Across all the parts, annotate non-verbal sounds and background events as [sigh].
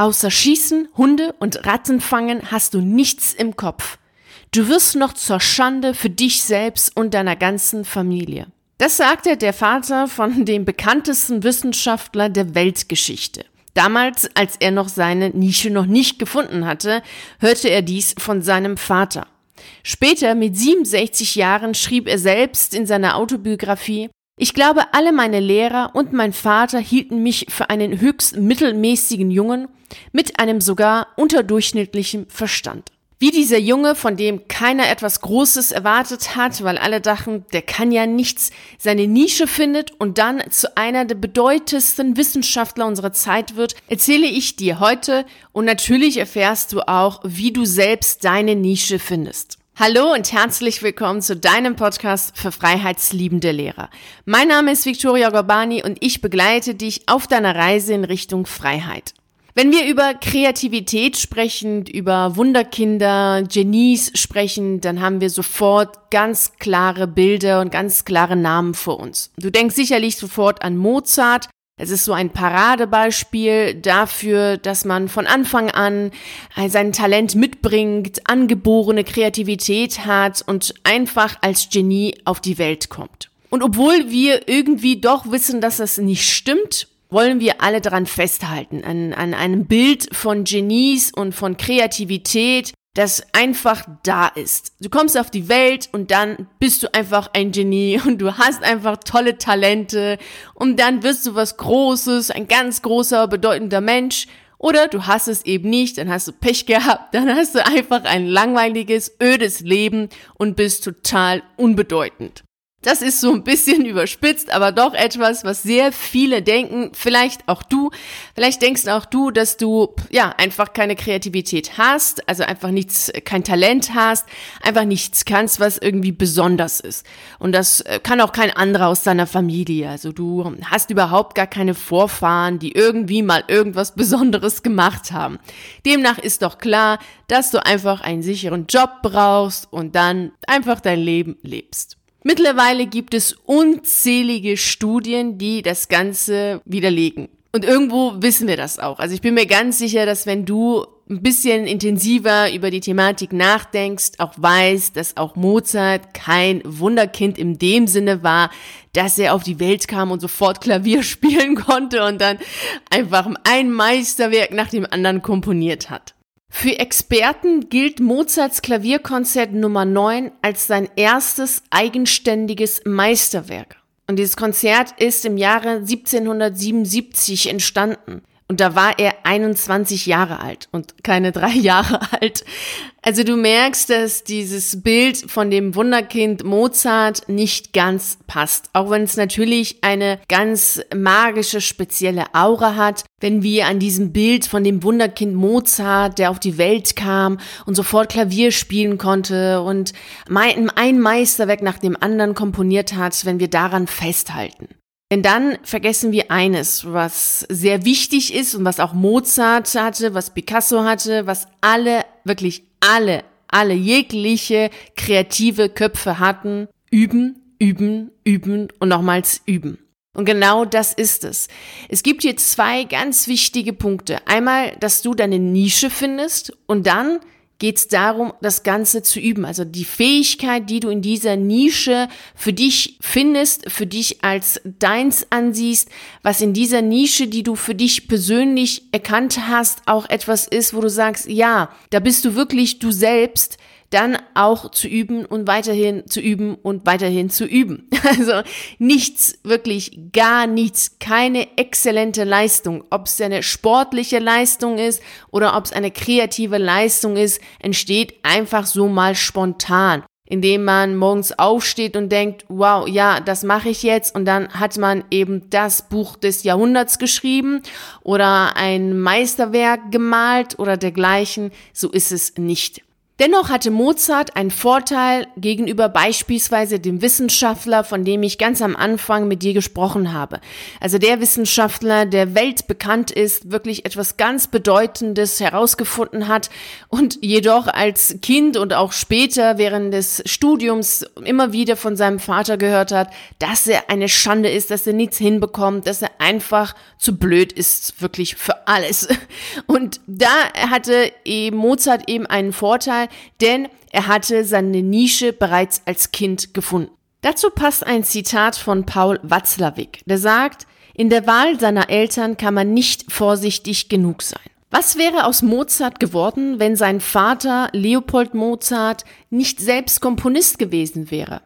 Außer Schießen, Hunde und Ratten fangen hast du nichts im Kopf. Du wirst noch zur Schande für dich selbst und deiner ganzen Familie. Das sagte der Vater von dem bekanntesten Wissenschaftler der Weltgeschichte. Damals, als er noch seine Nische noch nicht gefunden hatte, hörte er dies von seinem Vater. Später, mit 67 Jahren, schrieb er selbst in seiner Autobiografie, ich glaube, alle meine Lehrer und mein Vater hielten mich für einen höchst mittelmäßigen Jungen mit einem sogar unterdurchschnittlichen Verstand. Wie dieser Junge, von dem keiner etwas Großes erwartet hat, weil alle dachten, der kann ja nichts, seine Nische findet und dann zu einer der bedeutendsten Wissenschaftler unserer Zeit wird, erzähle ich dir heute und natürlich erfährst du auch, wie du selbst deine Nische findest. Hallo und herzlich willkommen zu deinem Podcast für freiheitsliebende Lehrer. Mein Name ist Victoria Gorbani und ich begleite dich auf deiner Reise in Richtung Freiheit. Wenn wir über Kreativität sprechen, über Wunderkinder, Genies sprechen, dann haben wir sofort ganz klare Bilder und ganz klare Namen vor uns. Du denkst sicherlich sofort an Mozart. Es ist so ein Paradebeispiel dafür, dass man von Anfang an sein Talent mitbringt, angeborene Kreativität hat und einfach als Genie auf die Welt kommt. Und obwohl wir irgendwie doch wissen, dass das nicht stimmt, wollen wir alle daran festhalten, an, an einem Bild von Genies und von Kreativität, das einfach da ist. Du kommst auf die Welt und dann bist du einfach ein Genie [laughs] und du hast einfach tolle Talente und dann wirst du was Großes, ein ganz großer, bedeutender Mensch. Oder du hast es eben nicht, dann hast du Pech gehabt, [laughs] dann hast du einfach ein langweiliges, ödes Leben und bist total unbedeutend. Das ist so ein bisschen [laughs] überspitzt, aber doch etwas, was sehr viele denken. Vielleicht auch du. Vielleicht denkst auch du, dass du, ja, einfach keine Kreativität hast, also einfach nichts, kein Talent hast, einfach nichts kannst, was irgendwie besonders ist. Und das äh, kann auch kein anderer aus deiner Familie. Also du hast überhaupt gar keine Vorfahren, die irgendwie mal irgendwas Besonderes gemacht haben. Demnach ist doch klar, dass du einfach einen sicheren Job brauchst und dann einfach dein Leben lebst. Mittlerweile gibt es unzählige Studien, die das Ganze widerlegen. Und irgendwo wissen wir das auch. Also ich bin mir ganz sicher, dass wenn du ein bisschen intensiver über die Thematik nachdenkst, auch weißt, dass auch Mozart kein Wunderkind in dem Sinne war, dass er auf die Welt kam und sofort Klavier [laughs] spielen konnte und dann einfach ein Meisterwerk nach dem anderen komponiert hat. Für Experten gilt Mozarts Klavierkonzert Nummer 9 als sein erstes eigenständiges Meisterwerk. Und dieses Konzert ist im Jahre 1777 entstanden. Und da war er 21 Jahre alt und keine drei [laughs] Jahre alt. Also du merkst, dass dieses Bild von dem Wunderkind Mozart nicht ganz passt. Auch wenn es natürlich eine ganz magische, spezielle Aura hat. Wenn wir an diesem Bild von dem Wunderkind Mozart, der auf die Welt kam und sofort Klavier spielen konnte und ein Meisterwerk nach dem anderen komponiert hat, wenn wir daran festhalten. Denn dann vergessen wir eines, was sehr wichtig ist und was auch Mozart hatte, was Picasso hatte, was alle, wirklich alle, alle jegliche kreative Köpfe hatten. Üben, üben, üben und nochmals üben. Und genau das ist es. Es gibt hier zwei ganz wichtige Punkte. Einmal, dass du deine Nische findest und dann geht es darum, das Ganze zu üben. Also die Fähigkeit, die du in dieser Nische für dich findest, für dich als deins ansiehst, was in dieser Nische, die du für dich persönlich erkannt hast, auch etwas ist, wo du sagst, ja, da bist du wirklich du selbst, dann auch zu üben und weiterhin zu üben und weiterhin zu üben. [laughs] Also nichts, wirklich gar nichts, keine exzellente Leistung. Ob es eine sportliche Leistung ist oder ob es eine kreative Leistung ist, entsteht einfach so mal spontan indem man morgens aufsteht und denkt, wow, ja, das mache ich jetzt und dann hat man eben das Buch des Jahrhunderts geschrieben oder ein Meisterwerk gemalt oder dergleichen. So ist es nicht. Dennoch hatte Mozart einen Vorteil gegenüber beispielsweise dem Wissenschaftler, von dem ich ganz am Anfang mit dir gesprochen habe. Also der Wissenschaftler, der weltbekannt ist, wirklich etwas ganz Bedeutendes herausgefunden hat und jedoch als Kind und auch später während des Studiums immer wieder von seinem Vater gehört hat, dass er eine Schande ist, dass er nichts hinbekommt, dass er einfach zu blöd ist, wirklich für alles. Und da hatte Mozart eben einen Vorteil, denn er hatte seine Nische bereits als Kind gefunden. Dazu passt ein Zitat von Paul Watzlawick, der sagt, in der Wahl seiner Eltern kann man nicht vorsichtig genug sein. Was wäre aus Mozart geworden, wenn sein Vater Leopold Mozart nicht selbst Komponist gewesen wäre?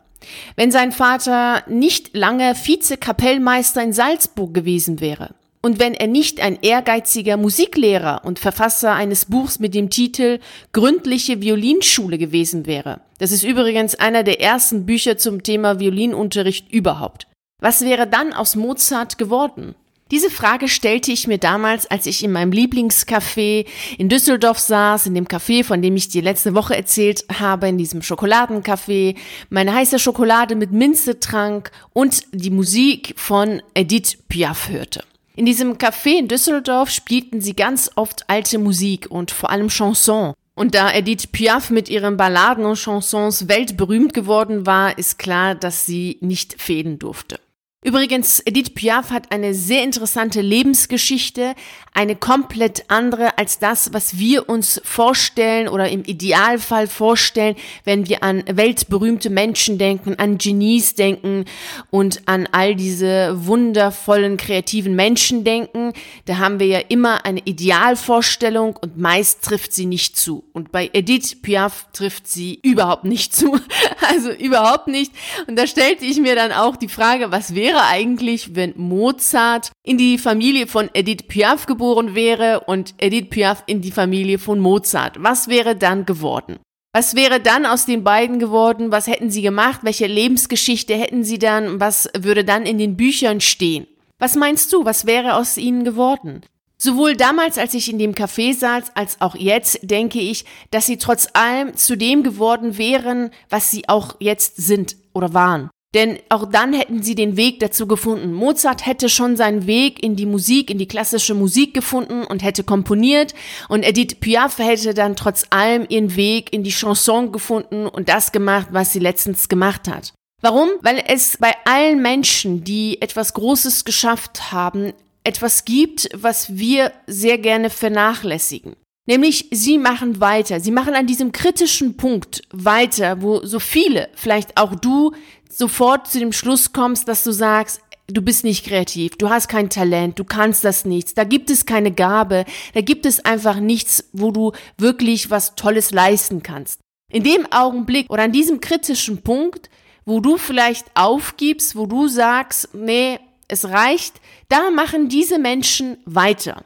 Wenn sein Vater nicht lange Vizekapellmeister in Salzburg gewesen wäre? Und wenn er nicht ein ehrgeiziger Musiklehrer und Verfasser eines Buchs mit dem Titel Gründliche Violinschule gewesen wäre. Das ist übrigens einer der ersten Bücher zum Thema Violinunterricht überhaupt. Was wäre dann aus Mozart geworden? Diese Frage stellte ich mir damals, als ich in meinem Lieblingscafé in Düsseldorf saß, in dem Café, von dem ich dir letzte Woche erzählt habe, in diesem Schokoladencafé, meine heiße Schokolade mit Minze trank und die Musik von Edith Piaf hörte. In diesem Café in Düsseldorf spielten sie ganz oft alte Musik und vor allem Chanson. Und da Edith Piaf mit ihren Balladen und Chansons weltberühmt geworden war, ist klar, dass sie nicht fehlen durfte. Übrigens, Edith Piaf hat eine sehr interessante Lebensgeschichte, eine komplett andere als das, was wir uns vorstellen oder im Idealfall vorstellen, wenn wir an weltberühmte Menschen denken, an Genies denken und an all diese wundervollen, kreativen Menschen denken. Da haben wir ja immer eine Idealvorstellung und meist trifft sie nicht zu. Und bei Edith Piaf trifft sie überhaupt nicht zu. [laughs] Also überhaupt nicht. Und da stellte ich mir dann auch die Frage, was wäre wäre eigentlich, wenn Mozart in die Familie von Edith Piaf geboren wäre und Edith Piaf in die Familie von Mozart? Was wäre dann geworden? Was wäre dann aus den beiden geworden? Was hätten sie gemacht? Welche Lebensgeschichte hätten sie dann? Was würde dann in den Büchern stehen? Was meinst du, was wäre aus ihnen geworden? Sowohl damals, als ich in dem Café saß, als auch jetzt denke ich, dass sie trotz allem zu dem geworden wären, was sie auch jetzt sind oder waren. Denn auch dann hätten sie den Weg dazu gefunden. Mozart hätte schon seinen Weg in die Musik, in die klassische Musik gefunden und hätte komponiert. Und Edith Piaf hätte dann trotz allem ihren Weg in die Chanson gefunden und das gemacht, was sie letztens gemacht hat. Warum? Weil es bei allen Menschen, die etwas Großes geschafft haben, etwas gibt, was wir sehr gerne vernachlässigen. Nämlich, sie machen weiter. Sie machen an diesem kritischen Punkt weiter, wo so viele, vielleicht auch du, sofort zu dem Schluss kommst, dass du sagst, du bist nicht kreativ, du hast kein Talent, du kannst das nichts, da gibt es keine Gabe, da gibt es einfach nichts, wo du wirklich was Tolles leisten kannst. In dem Augenblick oder an diesem kritischen Punkt, wo du vielleicht aufgibst, wo du sagst, nee, es reicht, da machen diese Menschen weiter.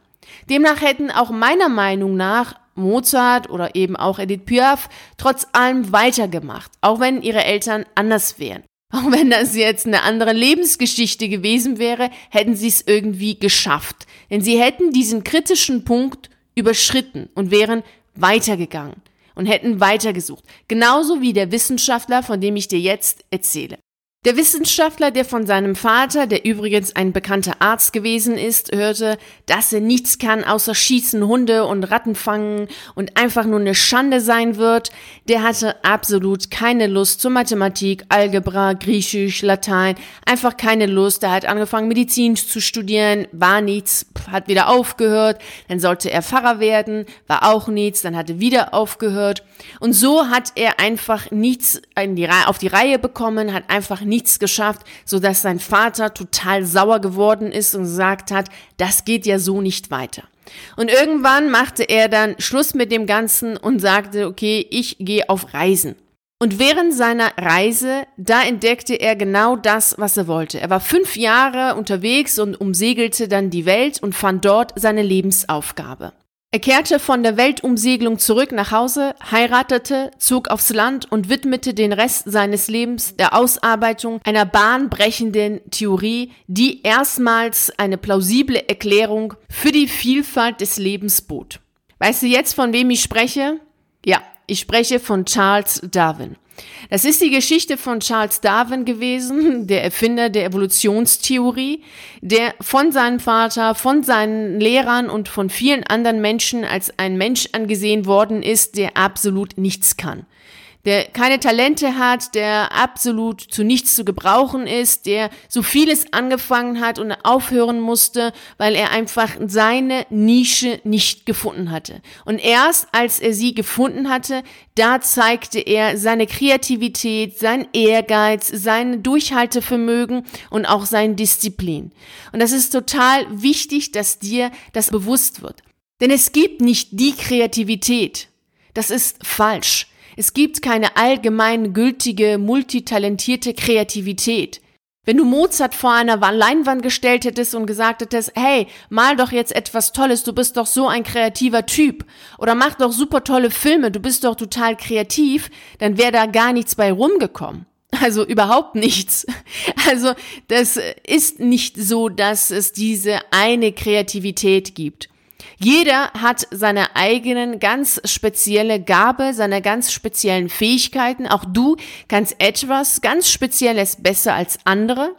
Demnach hätten auch meiner Meinung nach Mozart oder eben auch Edith Piaf trotz allem weitergemacht, auch wenn ihre Eltern anders wären. Auch wenn das jetzt eine andere Lebensgeschichte gewesen wäre, hätten sie es irgendwie geschafft. Denn sie hätten diesen kritischen Punkt überschritten und wären weitergegangen und hätten weitergesucht. Genauso wie der Wissenschaftler, von dem ich dir jetzt erzähle. Der Wissenschaftler, der von seinem Vater, der übrigens ein bekannter Arzt gewesen ist, hörte, dass er nichts kann außer schießen, Hunde und Ratten fangen und einfach nur eine Schande sein wird, der hatte absolut keine Lust zur Mathematik, Algebra, Griechisch, Latein, einfach keine Lust. Er hat angefangen Medizin zu studieren, war nichts, hat wieder aufgehört, dann sollte er Pfarrer werden, war auch nichts, dann hat er wieder aufgehört und so hat er einfach nichts auf die Reihe bekommen, hat einfach nichts geschafft, so sein Vater total sauer geworden ist und gesagt hat, das geht ja so nicht weiter. Und irgendwann machte er dann Schluss mit dem Ganzen und sagte, okay, ich gehe auf Reisen. Und während seiner Reise, da entdeckte er genau das, was er wollte. Er war fünf Jahre unterwegs und umsegelte dann die Welt und fand dort seine Lebensaufgabe. Er kehrte von der Weltumsegelung zurück nach Hause, heiratete, zog aufs Land und widmete den Rest seines Lebens der Ausarbeitung einer bahnbrechenden Theorie, die erstmals eine plausible Erklärung für die Vielfalt des Lebens bot. Weißt du jetzt, von wem ich spreche? Ja, ich spreche von Charles Darwin. Das ist die Geschichte von Charles Darwin gewesen, [laughs] der Erfinder der Evolutionstheorie, der von seinem Vater, von seinen Lehrern und von vielen anderen Menschen als ein Mensch angesehen worden ist, der absolut nichts kann der keine Talente hat, der absolut zu nichts zu gebrauchen ist, der so vieles angefangen hat und aufhören musste, weil er einfach seine Nische nicht gefunden hatte. Und erst als er sie gefunden hatte, da zeigte er seine Kreativität, sein Ehrgeiz, sein Durchhaltevermögen und auch seine Disziplin. Und das ist total wichtig, dass dir das bewusst wird. Denn es gibt nicht die Kreativität. Das ist falsch. Es gibt keine allgemein gültige, multitalentierte Kreativität. Wenn du Mozart vor einer Leinwand gestellt hättest und gesagt hättest, hey, mal doch jetzt etwas Tolles, du bist doch so ein kreativer Typ oder mach doch super tolle Filme, du bist doch total kreativ, dann wäre da gar nichts bei rumgekommen. [laughs] Also überhaupt nichts. [laughs] Also das ist nicht so, dass es diese eine Kreativität gibt. Jeder hat seine eigenen ganz spezielle Gabe, seine ganz speziellen Fähigkeiten. Auch du kannst etwas ganz Spezielles besser als andere.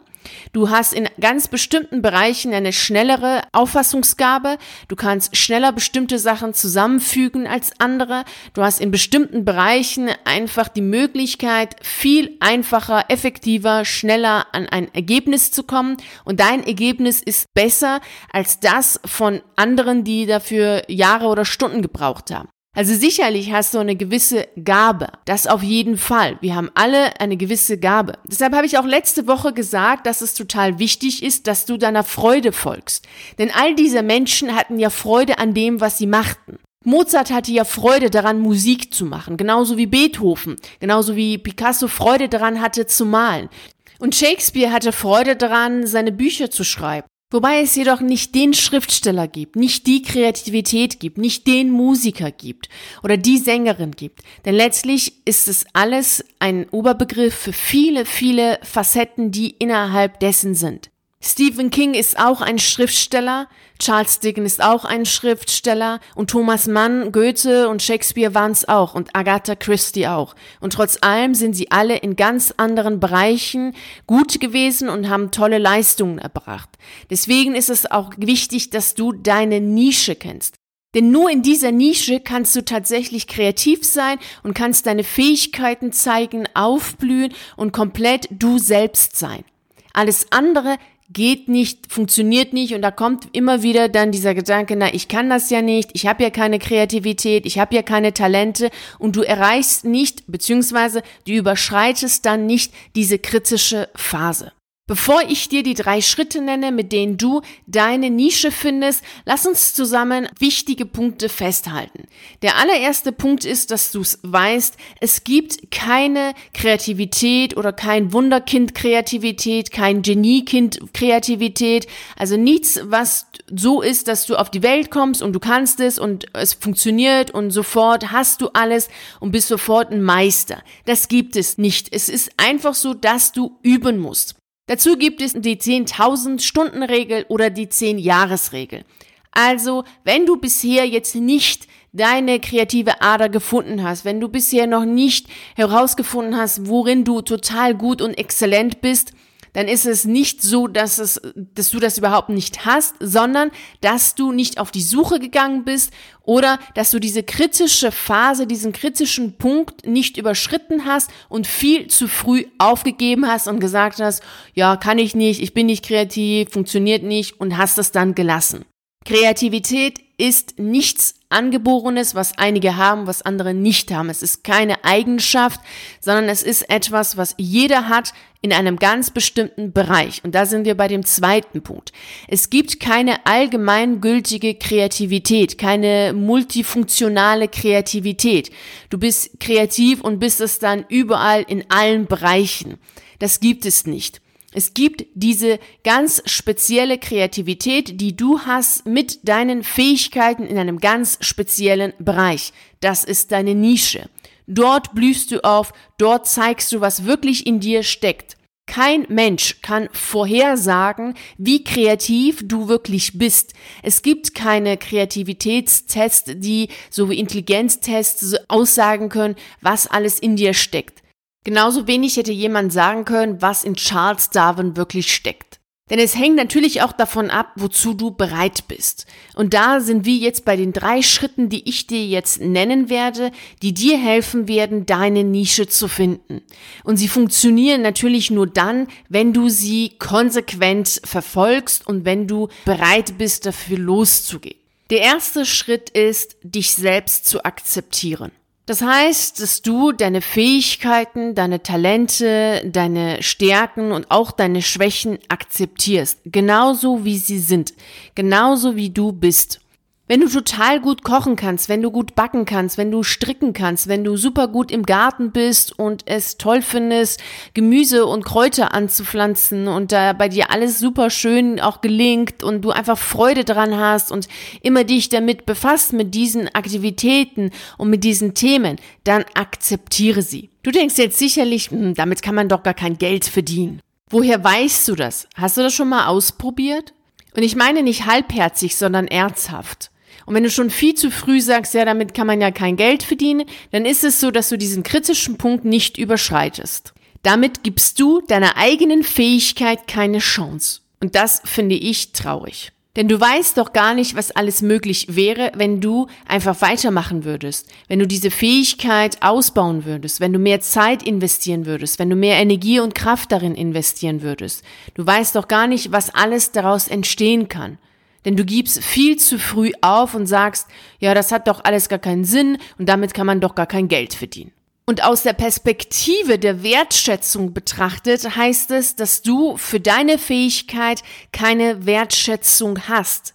Du hast in ganz bestimmten Bereichen eine schnellere Auffassungsgabe. Du kannst schneller bestimmte Sachen zusammenfügen als andere. Du hast in bestimmten Bereichen einfach die Möglichkeit, viel einfacher, effektiver, schneller an ein Ergebnis zu kommen. Und dein Ergebnis ist besser als das von anderen, die dafür Jahre oder Stunden gebraucht haben. Also sicherlich hast du eine gewisse Gabe. Das auf jeden Fall. Wir haben alle eine gewisse Gabe. Deshalb habe ich auch letzte Woche gesagt, dass es total wichtig ist, dass du deiner Freude folgst. Denn all diese Menschen hatten ja Freude an dem, was sie machten. Mozart hatte ja Freude daran, Musik zu machen, genauso wie Beethoven, genauso wie Picasso Freude daran hatte zu malen. Und Shakespeare hatte Freude daran, seine Bücher zu schreiben. Wobei es jedoch nicht den Schriftsteller gibt, nicht die Kreativität gibt, nicht den Musiker gibt oder die Sängerin gibt. Denn letztlich ist es alles ein Oberbegriff für viele, viele Facetten, die innerhalb dessen sind. Stephen King ist auch ein Schriftsteller, Charles Dickens ist auch ein Schriftsteller und Thomas Mann, Goethe und Shakespeare waren es auch und Agatha Christie auch. Und trotz allem sind sie alle in ganz anderen Bereichen gut gewesen und haben tolle Leistungen erbracht. Deswegen ist es auch wichtig, dass du deine Nische kennst. Denn nur in dieser Nische kannst du tatsächlich kreativ sein und kannst deine Fähigkeiten zeigen, aufblühen und komplett du selbst sein. Alles andere geht nicht, funktioniert nicht und da kommt immer wieder dann dieser Gedanke, na, ich kann das ja nicht, ich habe ja keine Kreativität, ich habe ja keine Talente und du erreichst nicht, beziehungsweise du überschreitest dann nicht diese kritische Phase. Bevor ich dir die drei Schritte nenne, mit denen du deine Nische findest, lass uns zusammen wichtige Punkte festhalten. Der allererste Punkt ist, dass du es weißt, es gibt keine Kreativität oder kein Wunderkind-Kreativität, kein Genie-Kind-Kreativität, also nichts, was so ist, dass du auf die Welt kommst und du kannst es und es funktioniert und sofort hast du alles und bist sofort ein Meister. Das gibt es nicht. Es ist einfach so, dass du üben musst. Dazu gibt es die 10.000 Stunden Regel oder die 10 Jahresregel. Also, wenn du bisher jetzt nicht deine kreative Ader gefunden hast, wenn du bisher noch nicht herausgefunden hast, worin du total gut und exzellent bist, dann ist es nicht so, dass, es, dass du das überhaupt nicht hast, sondern dass du nicht auf die Suche gegangen bist oder dass du diese kritische Phase, diesen kritischen Punkt nicht überschritten hast und viel zu früh aufgegeben hast und gesagt hast, ja, kann ich nicht, ich bin nicht kreativ, funktioniert nicht und hast es dann gelassen. Kreativität ist nichts Angeborenes, was einige haben, was andere nicht haben. Es ist keine Eigenschaft, sondern es ist etwas, was jeder hat in einem ganz bestimmten Bereich. Und da sind wir bei dem zweiten Punkt. Es gibt keine allgemeingültige Kreativität, keine multifunktionale Kreativität. Du bist kreativ und bist es dann überall in allen Bereichen. Das gibt es nicht. Es gibt diese ganz spezielle Kreativität, die du hast mit deinen Fähigkeiten in einem ganz speziellen Bereich. Das ist deine Nische. Dort blühst du auf, dort zeigst du, was wirklich in dir steckt. Kein Mensch kann vorhersagen, wie kreativ du wirklich bist. Es gibt keine Kreativitätstests, die so wie Intelligenztests aussagen können, was alles in dir steckt. Genauso wenig hätte jemand sagen können, was in Charles Darwin wirklich steckt. Denn es hängt natürlich auch davon ab, wozu du bereit bist. Und da sind wir jetzt bei den drei Schritten, die ich dir jetzt nennen werde, die dir helfen werden, deine Nische zu finden. Und sie funktionieren natürlich nur dann, wenn du sie konsequent verfolgst und wenn du bereit bist, dafür loszugehen. Der erste Schritt ist, dich selbst zu akzeptieren. Das heißt, dass du deine Fähigkeiten, deine Talente, deine Stärken und auch deine Schwächen akzeptierst, genauso wie sie sind, genauso wie du bist. Wenn du total gut kochen kannst, wenn du gut backen kannst, wenn du stricken kannst, wenn du super gut im Garten bist und es toll findest, Gemüse und Kräuter anzupflanzen und da bei dir alles super schön auch gelingt und du einfach Freude dran hast und immer dich damit befasst mit diesen Aktivitäten und mit diesen Themen, dann akzeptiere sie. Du denkst jetzt sicherlich, hm, damit kann man doch gar kein Geld verdienen. Woher weißt du das? Hast du das schon mal ausprobiert? Und ich meine nicht halbherzig, sondern ernsthaft. Und wenn du schon viel zu früh sagst, ja, damit kann man ja kein Geld verdienen, dann ist es so, dass du diesen kritischen Punkt nicht überschreitest. Damit gibst du deiner eigenen Fähigkeit keine Chance. Und das finde ich traurig. Denn du weißt doch gar nicht, was alles möglich wäre, wenn du einfach weitermachen würdest, wenn du diese Fähigkeit ausbauen würdest, wenn du mehr Zeit investieren würdest, wenn du mehr Energie und Kraft darin investieren würdest. Du weißt doch gar nicht, was alles daraus entstehen kann. Denn du gibst viel zu früh auf und sagst, ja, das hat doch alles gar keinen Sinn und damit kann man doch gar kein Geld verdienen. Und aus der Perspektive der Wertschätzung betrachtet heißt es, dass du für deine Fähigkeit keine Wertschätzung hast.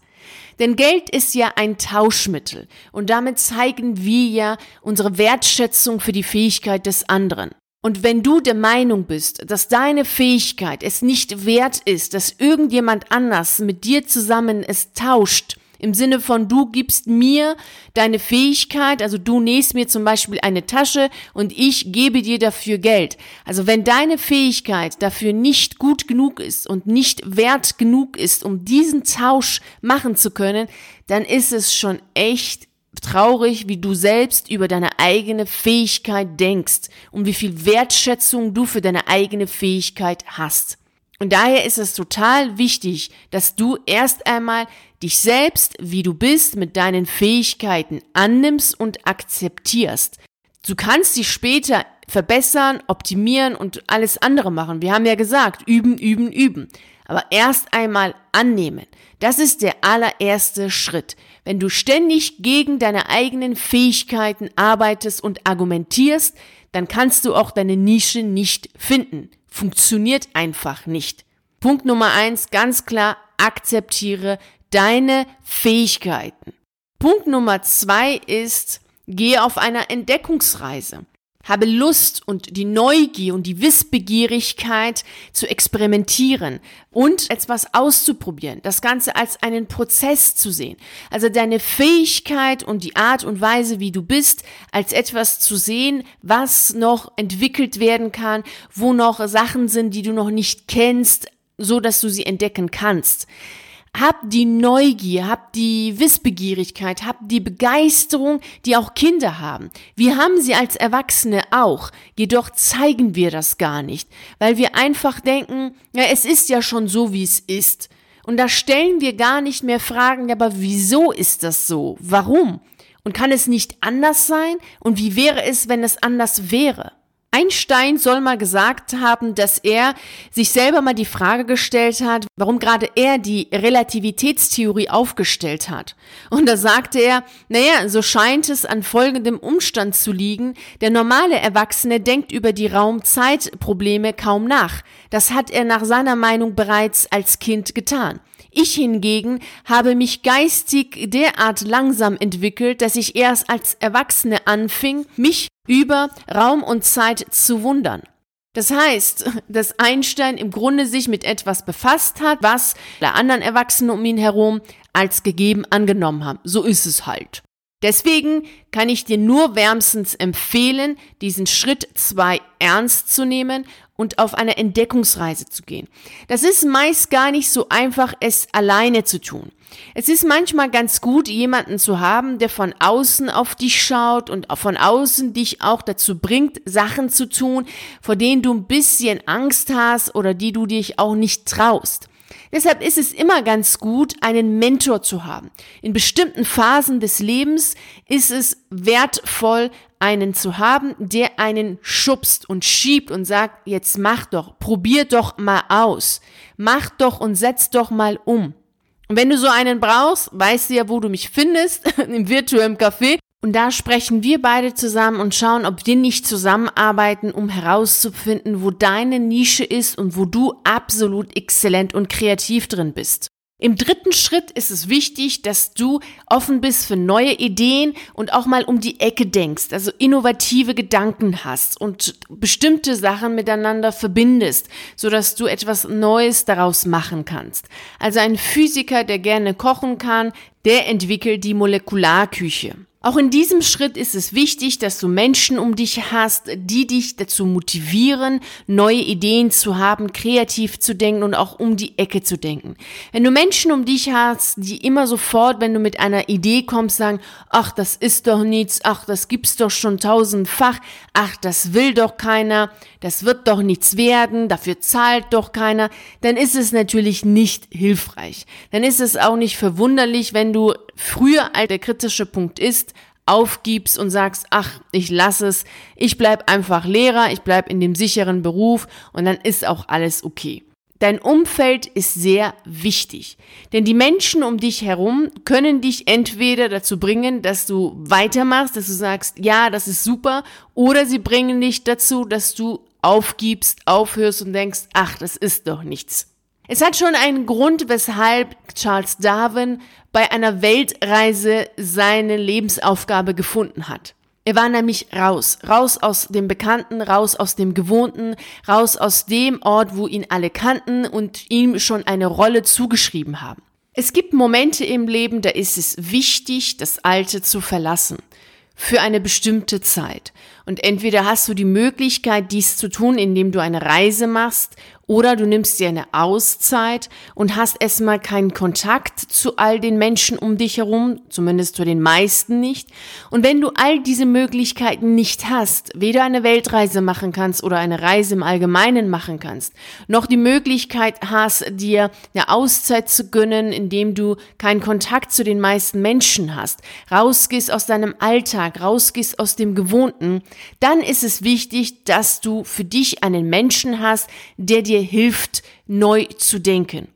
Denn Geld ist ja ein Tauschmittel und damit zeigen wir ja unsere Wertschätzung für die Fähigkeit des anderen. Und wenn du der Meinung bist, dass deine Fähigkeit es nicht wert ist, dass irgendjemand anders mit dir zusammen es tauscht, im Sinne von du gibst mir deine Fähigkeit, also du nähst mir zum Beispiel eine Tasche und ich gebe dir dafür Geld. Also wenn deine Fähigkeit dafür nicht gut genug ist und nicht wert genug ist, um diesen Tausch machen zu können, dann ist es schon echt traurig, wie du selbst über deine eigene Fähigkeit denkst und wie viel Wertschätzung du für deine eigene Fähigkeit hast. Und daher ist es total wichtig, dass du erst einmal dich selbst, wie du bist, mit deinen Fähigkeiten annimmst und akzeptierst. Du kannst dich später verbessern, optimieren und alles andere machen. Wir haben ja gesagt, üben, üben, üben. Aber erst einmal annehmen. Das ist der allererste Schritt. Wenn du ständig gegen deine eigenen Fähigkeiten arbeitest und argumentierst, dann kannst du auch deine Nische nicht finden. Funktioniert einfach nicht. Punkt Nummer eins, ganz klar, akzeptiere deine Fähigkeiten. Punkt Nummer zwei ist, gehe auf einer Entdeckungsreise. Habe Lust und die Neugier und die Wissbegierigkeit zu experimentieren und etwas auszuprobieren. Das Ganze als einen Prozess zu sehen. Also deine Fähigkeit und die Art und Weise, wie du bist, als etwas zu sehen, was noch entwickelt werden kann, wo noch Sachen sind, die du noch nicht kennst, so dass du sie entdecken kannst. Hab die Neugier, hab die Wissbegierigkeit, hab die Begeisterung, die auch Kinder haben. Wir haben sie als Erwachsene auch, jedoch zeigen wir das gar nicht, weil wir einfach denken, ja, es ist ja schon so, wie es ist. Und da stellen wir gar nicht mehr Fragen, aber wieso ist das so? Warum? Und kann es nicht anders sein? Und wie wäre es, wenn es anders wäre? Einstein soll mal gesagt haben, dass er sich selber mal die Frage gestellt hat, warum gerade er die Relativitätstheorie aufgestellt hat. Und da sagte er, naja, so scheint es an folgendem Umstand zu liegen. Der normale Erwachsene denkt über die Raum-Zeit-Probleme kaum nach. Das hat er nach seiner Meinung bereits als Kind getan. Ich hingegen habe mich geistig derart langsam entwickelt, dass ich erst als Erwachsene anfing, mich über Raum und Zeit zu wundern. Das heißt, dass Einstein im Grunde sich mit etwas befasst hat, was der anderen Erwachsenen um ihn herum als gegeben angenommen haben. So ist es halt. Deswegen kann ich dir nur wärmstens empfehlen, diesen Schritt zwei ernst zu nehmen und auf eine Entdeckungsreise zu gehen. Das ist meist gar nicht so einfach, es alleine zu tun. Es ist manchmal ganz gut, jemanden zu haben, der von außen auf dich schaut und von außen dich auch dazu bringt, Sachen zu tun, vor denen du ein bisschen Angst hast oder die du dich auch nicht traust. Deshalb ist es immer ganz gut, einen Mentor zu haben. In bestimmten Phasen des Lebens ist es wertvoll, einen zu haben, der einen schubst und schiebt und sagt, jetzt mach doch, probier doch mal aus, mach doch und setz doch mal um. Und wenn du so einen brauchst, weißt du ja, wo du mich findest, [laughs] im virtuellen Café. Und da sprechen wir beide zusammen und schauen, ob wir nicht zusammenarbeiten, um herauszufinden, wo deine Nische ist und wo du absolut exzellent und kreativ drin bist. Im dritten Schritt ist es wichtig, dass du offen bist für neue Ideen und auch mal um die Ecke denkst, also innovative Gedanken hast und bestimmte Sachen miteinander verbindest, so dass du etwas Neues daraus machen kannst. Also ein Physiker, der gerne kochen kann, der entwickelt die Molekularküche. Auch in diesem Schritt ist es wichtig, dass du Menschen um dich hast, die dich dazu motivieren, neue Ideen zu haben, kreativ zu denken und auch um die Ecke zu denken. Wenn du Menschen um dich hast, die immer sofort, wenn du mit einer Idee kommst, sagen, ach, das ist doch nichts, ach, das gibt's doch schon tausendfach, ach, das will doch keiner, das wird doch nichts werden, dafür zahlt doch keiner, dann ist es natürlich nicht hilfreich. Dann ist es auch nicht verwunderlich, wenn du früher, als der kritische Punkt ist, aufgibst und sagst, ach, ich lasse es, ich bleib einfach Lehrer, ich bleib in dem sicheren Beruf und dann ist auch alles okay. Dein Umfeld ist sehr wichtig, denn die Menschen um dich herum können dich entweder dazu bringen, dass du weitermachst, dass du sagst, ja, das ist super, oder sie bringen dich dazu, dass du aufgibst, aufhörst und denkst, ach, das ist doch nichts. Es hat schon einen Grund, weshalb Charles Darwin bei einer Weltreise seine Lebensaufgabe gefunden hat. Er war nämlich raus, raus aus dem Bekannten, raus aus dem Gewohnten, raus aus dem Ort, wo ihn alle kannten und ihm schon eine Rolle zugeschrieben haben. Es gibt Momente im Leben, da ist es wichtig, das Alte zu verlassen. Für eine bestimmte Zeit. Und entweder hast du die Möglichkeit, dies zu tun, indem du eine Reise machst oder du nimmst dir eine Auszeit und hast erstmal keinen Kontakt zu all den Menschen um dich herum, zumindest zu den meisten nicht. Und wenn du all diese Möglichkeiten nicht hast, weder eine Weltreise machen kannst oder eine Reise im Allgemeinen machen kannst, noch die Möglichkeit hast, dir eine Auszeit zu gönnen, indem du keinen Kontakt zu den meisten Menschen hast, rausgehst aus deinem Alltag, rausgehst aus dem Gewohnten, dann ist es wichtig, dass du für dich einen Menschen hast, der dir hilft, neu zu denken.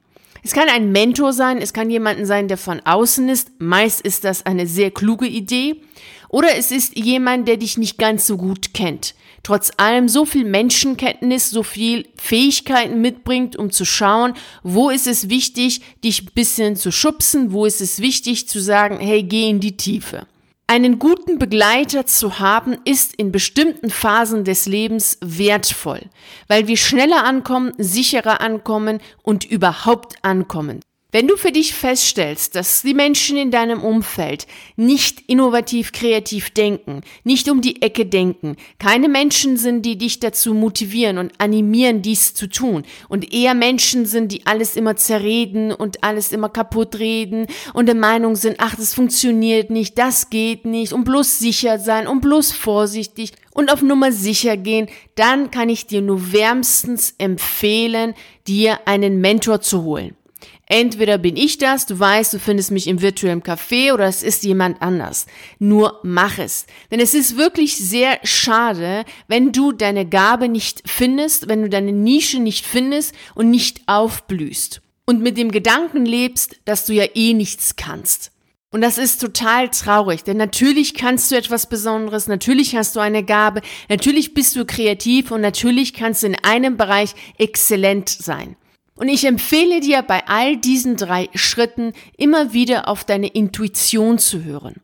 Es kann ein Mentor sein, es kann jemanden sein, der von außen ist. Meist ist das eine sehr kluge Idee. Oder es ist jemand, der dich nicht ganz so gut kennt. Trotz allem so viel Menschenkenntnis, so viel Fähigkeiten mitbringt, um zu schauen, wo ist es wichtig, dich ein bisschen zu schubsen, wo ist es wichtig zu sagen, hey, geh in die Tiefe. Einen guten Begleiter zu haben, ist in bestimmten Phasen des Lebens wertvoll, weil wir schneller ankommen, sicherer ankommen und überhaupt ankommen. Wenn du für dich feststellst, dass die Menschen in deinem Umfeld nicht innovativ kreativ denken, nicht um die Ecke denken, keine Menschen sind, die dich dazu motivieren und animieren, dies zu tun, und eher Menschen sind, die alles immer zerreden und alles immer kaputt reden und der Meinung sind, ach, das funktioniert nicht, das geht nicht, und bloß sicher sein und bloß vorsichtig und auf Nummer sicher gehen, dann kann ich dir nur wärmstens empfehlen, dir einen Mentor zu holen. Entweder bin ich das, du weißt, du findest mich im virtuellen Café oder es ist jemand anders. Nur mach es. Denn es ist wirklich sehr schade, wenn du deine Gabe nicht findest, wenn du deine Nische nicht findest und nicht aufblühst. Und mit dem Gedanken lebst, dass du ja eh nichts kannst. Und das ist total traurig, denn natürlich kannst du etwas Besonderes, natürlich hast du eine Gabe, natürlich bist du kreativ und natürlich kannst du in einem Bereich exzellent sein. Und ich empfehle dir bei all diesen drei Schritten immer wieder auf deine Intuition zu hören.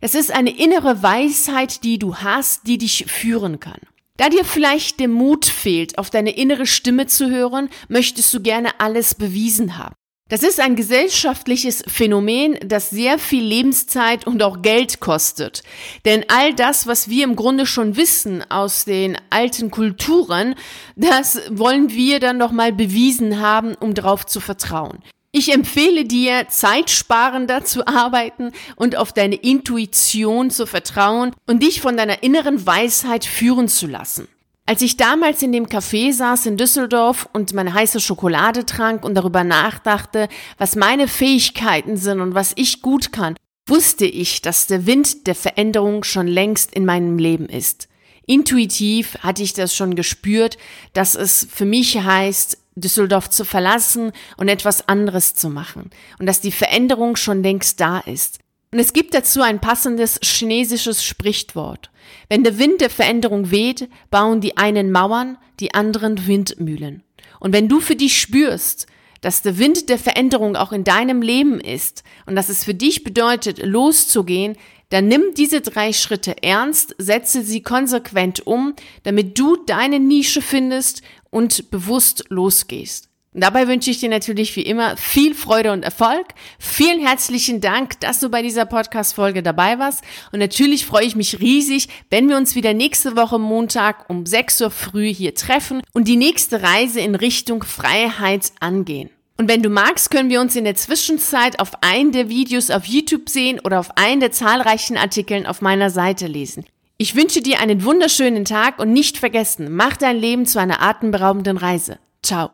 Das ist eine innere Weisheit, die du hast, die dich führen kann. Da dir vielleicht der Mut fehlt, auf deine innere Stimme zu hören, möchtest du gerne alles bewiesen haben. Das ist ein gesellschaftliches Phänomen, das sehr viel Lebenszeit und auch Geld kostet. Denn all das, was wir im Grunde schon wissen aus den alten Kulturen, das wollen wir dann noch mal bewiesen haben, um darauf zu vertrauen. Ich empfehle dir, zeitsparender zu arbeiten und auf deine Intuition zu vertrauen und dich von deiner inneren Weisheit führen zu lassen. Als ich damals in dem Café saß in Düsseldorf und meine heiße Schokolade trank und darüber nachdachte, was meine Fähigkeiten sind und was ich gut kann, wusste ich, dass der Wind der Veränderung schon längst in meinem Leben ist. Intuitiv hatte ich das schon gespürt, dass es für mich heißt, Düsseldorf zu verlassen und etwas anderes zu machen und dass die Veränderung schon längst da ist. Und es gibt dazu ein passendes chinesisches Sprichwort. Wenn der Wind der Veränderung weht, bauen die einen Mauern, die anderen Windmühlen. Und wenn du für dich spürst, dass der Wind der Veränderung auch in deinem Leben ist und dass es für dich bedeutet, loszugehen, dann nimm diese drei Schritte ernst, setze sie konsequent um, damit du deine Nische findest und bewusst losgehst. Dabei wünsche ich dir natürlich wie immer viel Freude und Erfolg. Vielen herzlichen Dank, dass du bei dieser Podcast-Folge dabei warst. Und natürlich freue ich mich riesig, wenn wir uns wieder nächste Woche Montag um 6 Uhr früh hier treffen und die nächste Reise in Richtung Freiheit angehen. Und wenn du magst, können wir uns in der Zwischenzeit auf einen der Videos auf YouTube sehen oder auf einen der zahlreichen Artikeln auf meiner Seite lesen. Ich wünsche dir einen wunderschönen Tag und nicht vergessen, mach dein Leben zu einer atemberaubenden Reise. Ciao.